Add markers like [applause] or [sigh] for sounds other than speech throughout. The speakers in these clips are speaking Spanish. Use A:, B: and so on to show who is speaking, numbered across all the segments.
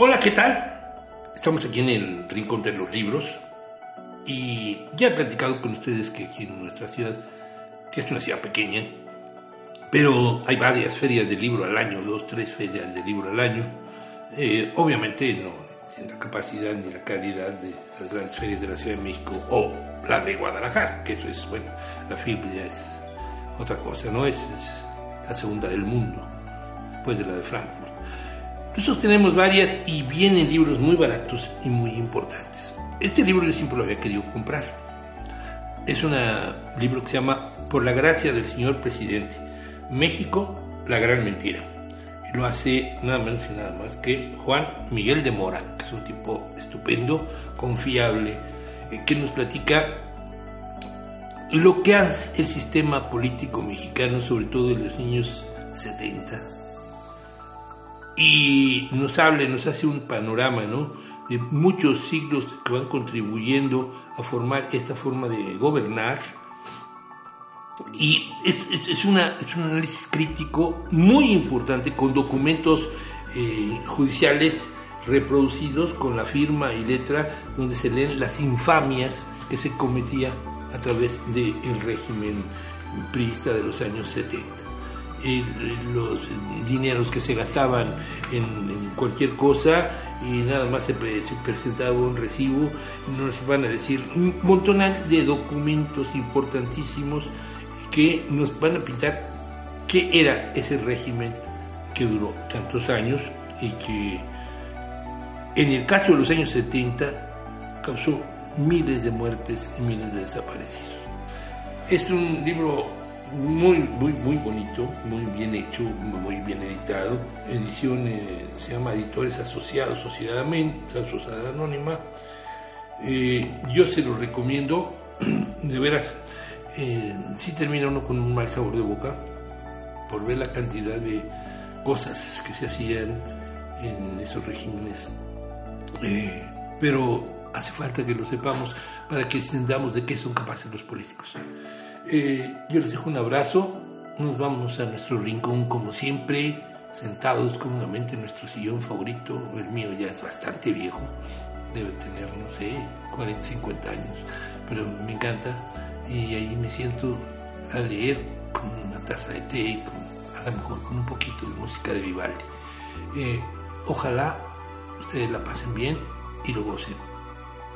A: Hola, ¿qué tal? Estamos aquí en el Rincón de los Libros y ya he platicado con ustedes que aquí en nuestra ciudad, que es una ciudad pequeña, pero hay varias ferias de libro al año, dos, tres ferias de libro al año. Eh, obviamente no en la capacidad ni la calidad de las grandes ferias de la Ciudad de México o la de Guadalajara, que eso es, bueno, la FIB ya es otra cosa, ¿no? Es, es la segunda del mundo, después de la de Frankfurt. Nosotros tenemos varias y vienen libros muy baratos y muy importantes. Este libro yo siempre lo había querido comprar. Es un libro que se llama Por la gracia del señor presidente. México, la gran mentira. Lo hace nada menos y nada más que Juan Miguel de Mora, que es un tipo estupendo, confiable, eh, que nos platica lo que hace el sistema político mexicano, sobre todo en los años 70 y nos habla, nos hace un panorama, ¿no? De muchos siglos que van contribuyendo a formar esta forma de gobernar. Y es, es, una, es un análisis crítico muy importante con documentos eh, judiciales reproducidos con la firma y letra donde se leen las infamias que se cometía a través del régimen priista de los años 70 los dineros que se gastaban en, cualquier cosa y nada más se, presentaba un recibo, nos van a decir un montón de documentos importantísimos que nos van a pintar qué era ese régimen que duró tantos años y que en el caso de los años 70 causó miles de muertes y miles de desaparecidos. Es un libro muy, muy, muy bonito, muy bien hecho, muy bien editado. Edición eh, se llama Editores Asociados, Sociedad, Sociedad Anónima. Eh, yo se lo recomiendo, [clears throat] de veras, eh, si termina uno con un mal sabor de boca por ver la cantidad de cosas que se hacían en esos regímenes. pero hace falta que lo sepamos para que entendamos de qué son capaces los políticos. Eh, yo les dejo un abrazo, nos vamos a nuestro rincón como siempre, sentados cómodamente en nuestro sillón favorito, el mío ya es bastante viejo, debe tener, no sé, 40, 50 años, pero me encanta. Y ahí me siento a leer con una taza de té, con, a lo mejor con un poquito de música de Vivaldi. Eh, ojalá ustedes la pasen bien y lo gocen.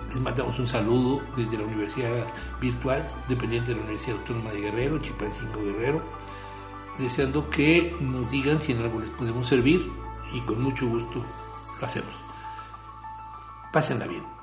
A: Les mandamos un saludo desde la Universidad Virtual, dependiente de la Universidad Autónoma de Guerrero, Chipancingo Guerrero, deseando que nos digan si en algo les podemos servir y con mucho gusto lo hacemos. Pásenla bien.